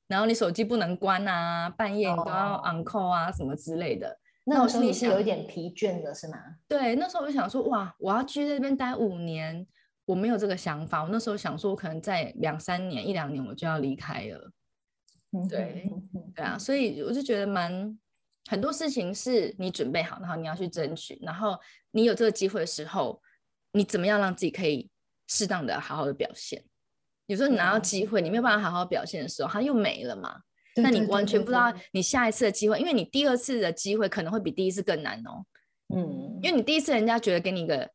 然后你手机不能关啊，半夜你都要 on call 啊什么之类的。那我心里是有一点疲倦的，是吗？对，那时候我就想说，哇，我要去那边待五年。我没有这个想法，我那时候想说，我可能在两三年、一两年我就要离开了。对，对啊，所以我就觉得蛮很多事情是你准备好，然后你要去争取，然后你有这个机会的时候，你怎么样让自己可以适当的好好的表现？有时候你拿到机会，你没有办法好好表现的时候，它又没了嘛。那你完全不知道你下一次的机会，因为你第二次的机会可能会比第一次更难哦。嗯，因为你第一次人家觉得给你一个。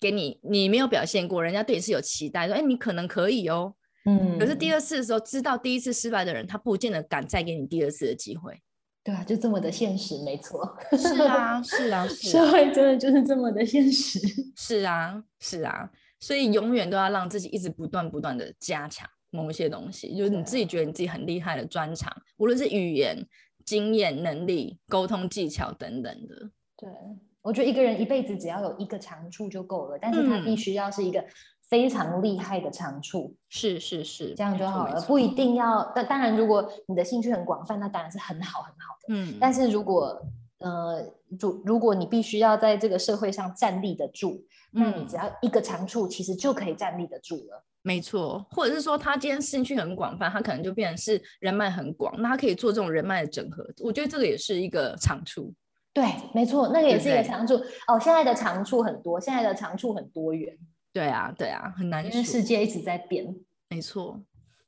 给你，你没有表现过，人家对你是有期待，说，哎，你可能可以哦，嗯。可是第二次的时候，知道第一次失败的人，他不见得敢再给你第二次的机会。对啊，就这么的现实，没错。是啊，是啊，社会真的就是这么的现实。是啊，是啊，所以永远都要让自己一直不断不断的加强某一些东西，就是你自己觉得你自己很厉害的专长，无论是语言、经验、能力、沟通技巧等等的。对，我觉得一个人一辈子只要有一个长处就够了，但是他必嗯须要是一个非常厉害的长处，是是是，这样就好了，不一定要。但当然，如果你的兴趣很广泛，那当然是很好很好的。嗯，但是如果呃，如如果你必须要在这个社会上站立得住，那你嗯只要一个长处，其实就可以站立得住了。没错，或者是说他今天兴趣很广泛，他可能就变成是人脉很广，那他可以做这种人脉的整合，我觉得这个也是一个长处。对，没错，那个也是一个长处哦。现在的长处很多，现在的长处很多元，对啊，对啊，很难因为。世界一直在变。没错，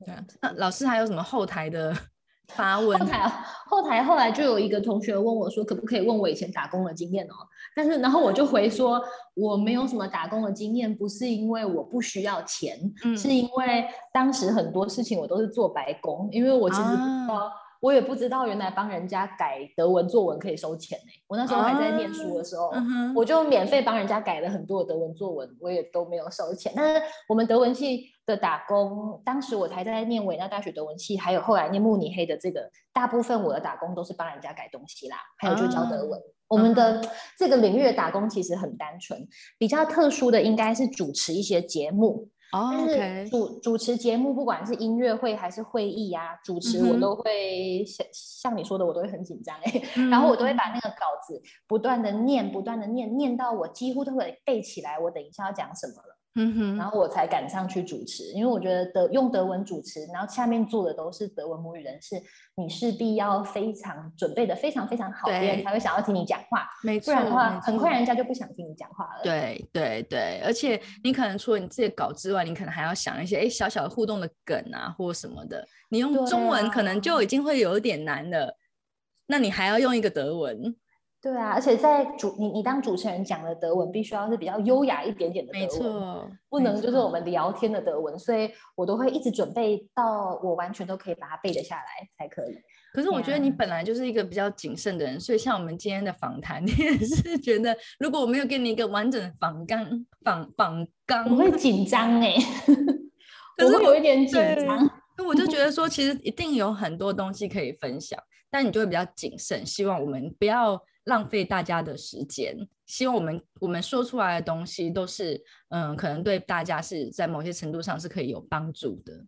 对啊。那老师还有什么后台的 发问？后台啊后台后来就有一个同学问我说，可不可以问我以前打工的经验哦？但是然后我就回说，我没有什么打工的经验，不是因为我不需要钱，嗯是因为当时很多事情我都是做白工，因为我其实不知道，啊我也不知道原来帮人家改德文作文可以收钱呢、我那时候还在念书的时候，嗯，我就免费帮人家改了很多的德文作文，我也都没有收钱。但是我们德文系的打工，当时我还在念维纳大学德文系，还有后来念慕尼黑的这个，大部分我的打工都是帮人家改东西啦，还有就教德文。我们的这个领域的打工其实很单纯，比较特殊的应该是主持一些节目。哦但是，OK，主主持节目，不管是音乐会还是会议啊，主持我都会像像你说的，我都会很紧张哎、嗯。然后我都会把那个稿子不断的念，不断的念，念到我几乎都会背起来，我等一下要讲什么了，嗯哼，然后我才敢上去主持。因为我觉得德用德文主持，然后下面坐的都是德文母语人士，你势必要非常准备的非常非常好，别人对才会想要听你讲话，没错，不然的话，很快人家就不想听你讲话了。对对对，而且你可能除了你自己的稿之外，你可能还要想一些哎小小的互动的梗啊，或什么的。你用中文可能啊就已经会有点难了，那你还要用一个德文，对啊，而且在主你你当主持人讲的德文，必须要是比较优雅一点点的德没文，错，不能就是我们聊天的德文，所以我都会一直准备到我完全都可以把它背得下来才可以。可是我觉得你本来就是一个比较谨慎的人，所以像我们今天的访谈，你也是觉得，如果我没有给你一个完整的访纲访访纲，我会 紧张哎，可我是会有一点紧对张。那我就觉得说，其实一定有很多东西可以分享，但你就会比较谨慎，希望我们不要浪费大家的时间。希望我们我们说出来的东西都是，嗯，可能对大家是在某些程度上是可以有帮助的。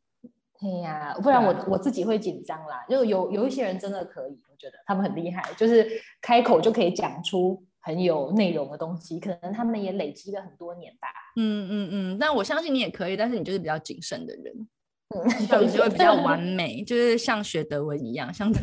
对呀，不然我啊我自己会紧张啦。就有有一些人真的可以，我觉得他们很厉害，就是开口就可以讲出很有内容的东西，可能他们也累积了很多年吧。嗯嗯嗯，但我相信你也可以，但是你就是比较谨慎的人，嗯，就会比较完美，就是像学德文一样，像德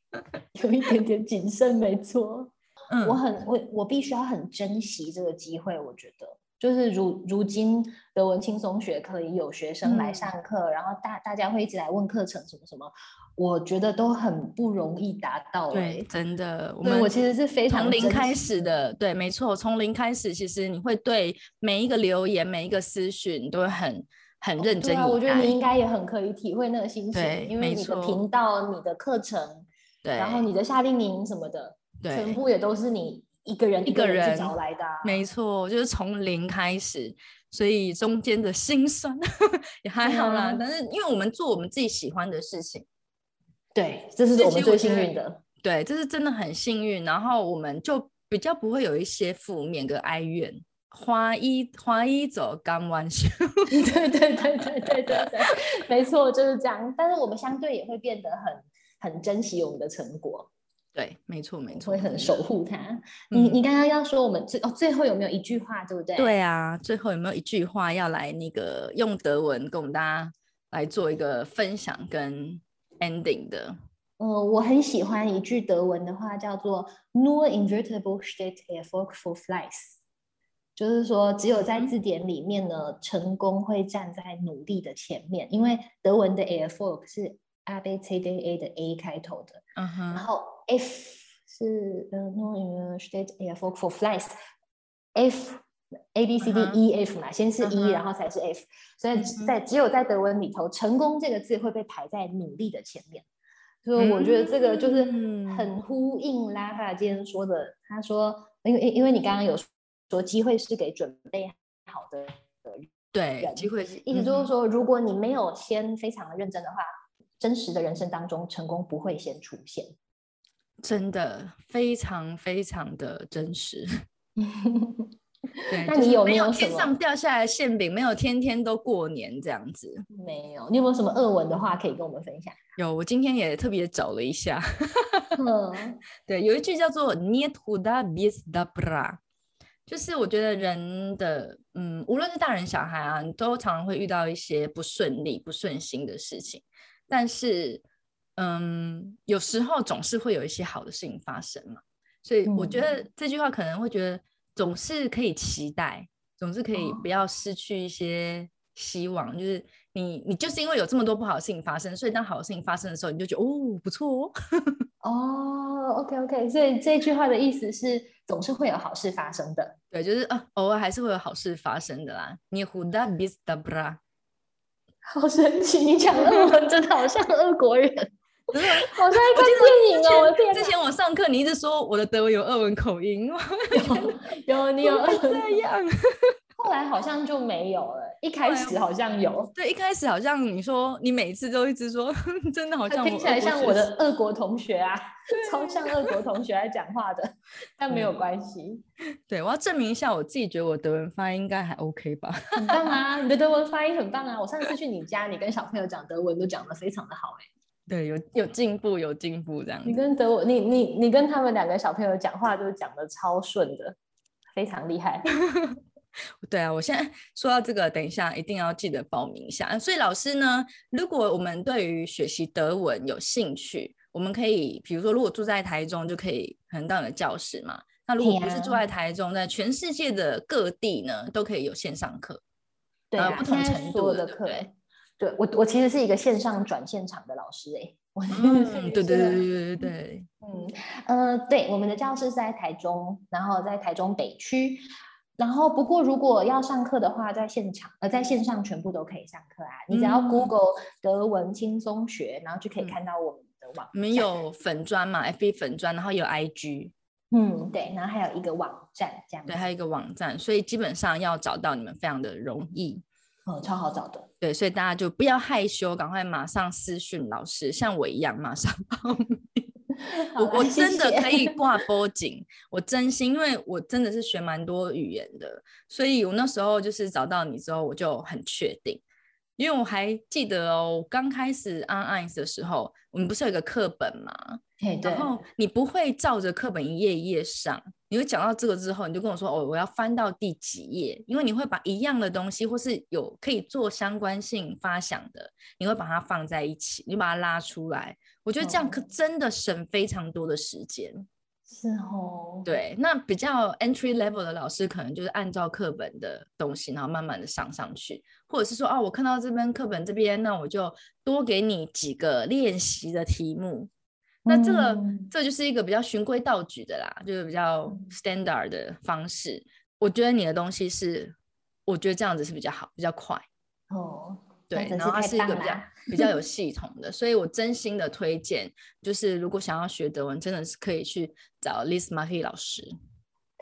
有一点点谨慎，没错。嗯，我很我我必须要很珍惜这个机会，我觉得就是如如今德文轻松学可以有学生来嗯上课，然后大大家会一直来问课程什么什么，我觉得都很不容易达到、欸。对，真的，我们对我其实是非常从零珍开始的，对，没错，从零开始，其实你会对每一个留言、每一个私讯都会很很认真啊，我觉得你应该也很可以体会那个心情，因为你的频道、你的课程，对，然后你的夏令营什么的，全，部也都是你一个人一个人去找来的、啊。没错，就是从零开始，所以中间的辛酸 也还好啦。啊但是因为我们做我们自己喜欢的事情，对，这是我们最幸运的。对，这是真的很幸运。然后我们就比较不会有一些负面跟哀怨。花一花一走干完休，对对对对对对对，没错，就是这样。但是我们相对也会变得很很珍惜我们的成果，对，没错没错，会很守护它。你嗯你刚刚要说我们最哦最后有没有一句话，对不对？对啊，最后有没有一句话要来那个用德文跟我们大家来做一个分享跟 ending 的？呃，我很喜欢一句德文的话，叫做 “Nur invertible steht Erfolg vor Fleiß”，就是说只有在嗯。字典里面呢，成功会站在努力的前面，因为德文的 Erfolg 是 A B C D A 的 A 开头的。嗯哼，然后 F 是呃 no in state F for flies F A B C D E F 嘛，先是嗯 E，、然后才是 F，所以在只有在德文里头，成功这个字会被排在努力的前面。所以我觉得这个就是嗯。很呼应拉法今天说的，他说，因为因因为你刚刚有说机会是给准备好的对，人机会是意思就是说，如果你没有先非常的认真的话，真实的人生当中，成功不会先出现。真的非常非常的真实。对，那你有没有天上？掉下来的馅饼，没有天天都过年这样子？没有，你有没有什么俄文的话可以跟我们分享？有，我今天也特别找了一下，嗯，对，有一句叫做 “niet huda bis da bra”，就是我觉得人的，嗯，无论是大人小孩啊，你都常常会遇到一些不顺利、不顺心的事情，但是，嗯，有时候总是会有一些好的事情发生嘛，所以我觉得这句话可能会觉得总是可以期待，总是可以哦。不要失去一些希望，就是你你就是因为有这么多不好的事情发生，所以当好的事情发生的时候，你就觉得哦不错哦。哦，OK OK，所以这句话的意思是总是会有好事发生的。对，就是啊，偶尔还是会有好事发生的啦。你 huda bis da bra，好神奇！你讲俄文真的好像俄国人，好像在看之电影哦！我的天，之前我上课你一直说我的德文有俄文口音，有有你有 这样？后来好像就没有了。一开始好像有，对，一开始好像你说你每次都一直说，真的好像它听起来像我的俄国同学啊，超像俄国同学来讲话的，但没有嗯关系，对，我要证明一下，我自己觉得我德文发音应该还 OK 吧？很棒啊！你的德文发音很棒啊！我上次去你家，你跟小朋友讲德文都讲得非常的好哎、对，有有进步，有进步这样你。跟德文，你你你跟他们两个小朋友讲话都讲得超顺的，非常厉害。对啊，我现在说到这个，等一下一定要记得报名一下。所以老师呢，如果我们对于学习德文有兴趣，我们可以，比如说，如果住在台中，就可以可能到你的教室嘛。那如果不是住在台中，在全世界的各地呢，都可以有线上课。呃对不同程度的课对我我其实是一个线上转现场的老师哎、我嗯，是对对对对对对，嗯呃，对，我们的教室是在台中，然后在台中北区。然后，不过如果要上课的话，在现场呃，在线上全部都可以上课啊。你只要嗯 Google 德文轻松学，然后就可以嗯看到我们的网我们有粉砖嘛，FB 粉砖，然后有 IG，嗯对，然后还有一个网站这样对，，还有一个网站，所以基本上要找到你们非常的容易。嗯，超好找的。对，所以大家就不要害羞，赶快马上私讯老师，像我一样马上 报名。我我真的可以挂波景，我真心，因为我真的是学蛮多语言的，所以我那时候就是找到你之后，我就很确定，因为我还记得哦，刚开始 on ice 的时候，我们不是有一个课本嘛，嘿然，后你不会照着课本一页一页上，你会讲到这个之后，你就跟我说哦，我要翻到第几页，因为你会把一样的东西或是有可以做相关性发想的，你会把它放在一起，你就把它拉出来。我觉得这样可哦真的省非常多的时间。是哦，对，那比较 entry level 的老师可能就是按照课本的东西，然后慢慢的上上去，或者是说哦，我看到这边课本这边，那我就多给你几个练习的题目。那这个、嗯这就是一个比较循规蹈矩的啦，就是比较嗯 standard 的方式。我觉得你的东西是，我觉得这样子是比较好，比较快。哦，对，然后它是一个比较比较有 系统的，所以我真心的推荐，就是如果想要学德文，真的是可以去找 Liz Marie 老师。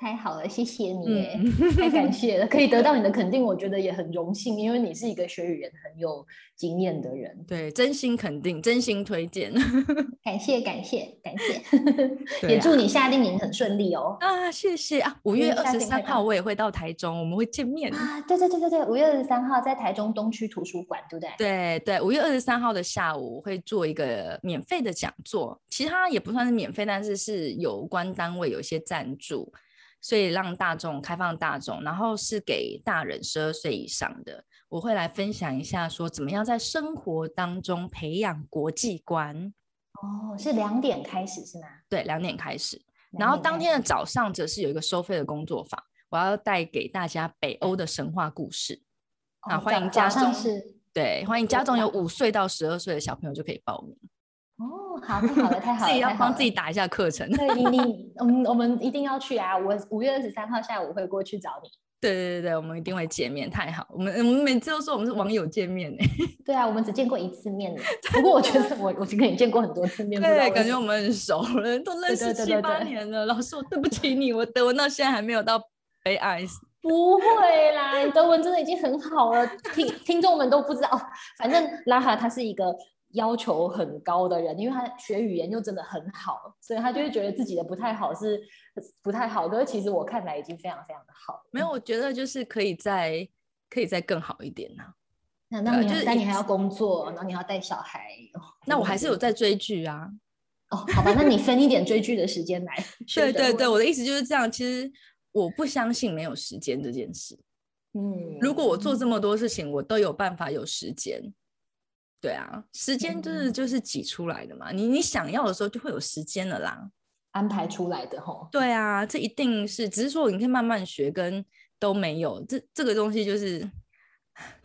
太好了，谢谢你 太感谢了，可以得到你的肯定，我觉得也很荣幸，因为你是一个学语言很有经验的人。对，真心肯定，真心推荐感谢感谢感谢，也祝你夏令营很顺利哦。啊！谢谢啊！五月二十三号我也会到台中，我们会见面。啊，对对对对对，五月二十三号在台中东区图书馆，对不对？对对，五月二十三号的下午会做一个免费的讲座，其他也不算是免费，但是是有关单位有一些赞助，所以让大众开放大众，然后是给大人十二岁以上的。我会来分享一下，说怎么样在生活当中培养国际观。哦，是两点开始是吗？对，两点开始，然后当天的早上则是有一个收费的工作坊，我要带给大家北欧的神话故事。啊哦欢迎家中上是对，欢迎家中有五岁到十二岁的小朋友就可以报名。哦，好，太好了，太好了，自己要帮自己打一下课程。对你你我们我们一定要去啊！我五月二十三号下午会过去找你。对对对对，我们一定会见面，太好。我们我们每次都说我们是网友见面呢，对啊，我们只见过一次面呢。不过我觉得我我跟你见过很多次面，不知道对，感觉我们很熟了，都认识七八年了。老师，我对不起你，我德文到现在还没有到悲哀。不会啦，你德文真的已经很好了，听听众们都不知道。反正拉哈他是一个要求很高的人，因为他学语言又真的很好，所以他就会觉得自己的不太好是不太好。可是其实我看来已经非常非常的好。没有，我觉得就是可以再可以再更好一点呢。那那你但你还要工作，然后你要带小孩。那我还是有在追剧啊。哦，好吧，那你分一点追剧的时间来。对对对，我的意思就是这样。其实我不相信没有时间这件事。嗯，如果我做这么多事情，我都有办法有时间。对啊，时间就是就是挤出来的嘛。你你想要的时候就会有时间了啦，安排出来的吼。对啊，这一定是，只是说你可以慢慢学，跟都没有这这个东西就是。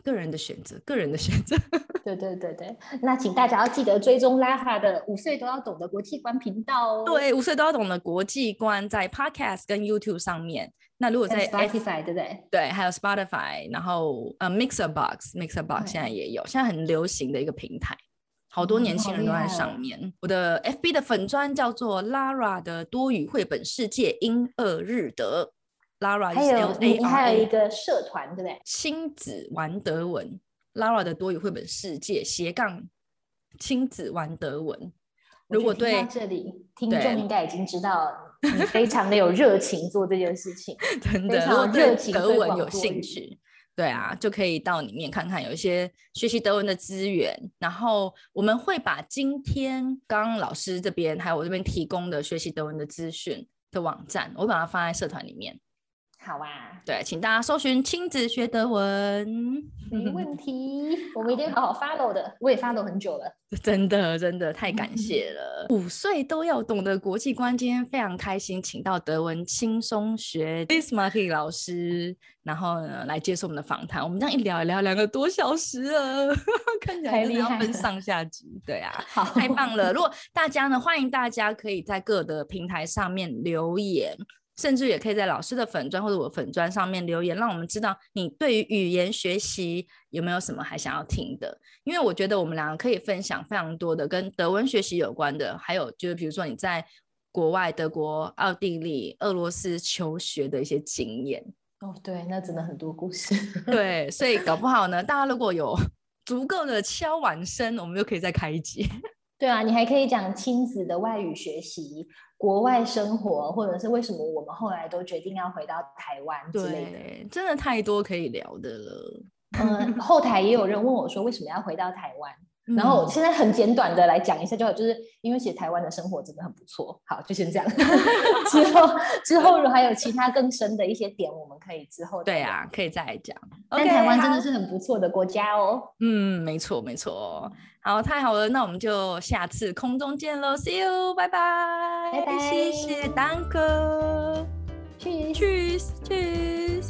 个人的选择，个人的选择。对对对对，那请大家要记得追踪拉哈的五岁都要懂的国际观频道哦。对，五岁都要懂的国际观在 Podcast 跟 YouTube 上面。那如果在 Spotify 对不对？对，还有 Spotify，然后呃 Mixer Box，Mixer Box 现在也有，现在很流行的一个平台，好多年轻人都在上面。我的 FB 的粉砖叫做 Lara 的多语绘本世界英二日德。Lara 还有你还有一个社团对不对？亲子玩德文，Lara 的多语绘本世界斜杠亲子玩德文。如果对这里听众应该已经知道你非常的有热情做这件事情，真的，如果对德文有兴趣，对啊，就可以到里面看看有一些学习德文的资源。然后我们会把今天刚刚老师这边还有我这边提供的学习德文的资讯的网站，我把它放在社团里面。好啊，对，请大家搜寻亲子学德文，没问题，我们一定好好 follow 的，我也 follow 很久了，真的真的太感谢了，五岁都要懂得国际观，今天非常开心，请到德文轻松学。I s m a r y 老师，然后呢来接受我们的访谈，我们这样一聊一聊两个多小时了，看起来要分上下集，对啊，好，太棒了，如果大家呢，欢迎大家可以在各的平台上面留言。甚至也可以在老师的粉砖或者我粉砖上面留言，让我们知道你对于语言学习有没有什么还想要听的。因为我觉得我们两个可以分享非常多的跟德文学习有关的，还有就是比如说你在国外德国、奥地利、俄罗斯求学的一些经验。哦，对，那真的很多故事。对，所以搞不好呢，大家如果有足够的敲碗声，我们就可以再开一集。对啊，你还可以讲亲子的外语学习。国外生活，或者是为什么我们后来都决定要回到台湾之类的，真的太多可以聊的了。嗯，后台也有人问我说，为什么要回到台湾？然后现在很简短的来讲一下就好，就是因为其实台湾的生活真的很不错。好，就先这样。之后之后如果还有其他更深的一些点，我们可以之后对啊，可以再来讲。但台湾真的是很不错的国家哦。嗯，没错没错。好，太好了，那我们就下次空中见喽，See you，拜拜，拜拜，谢谢，Danke，去去去。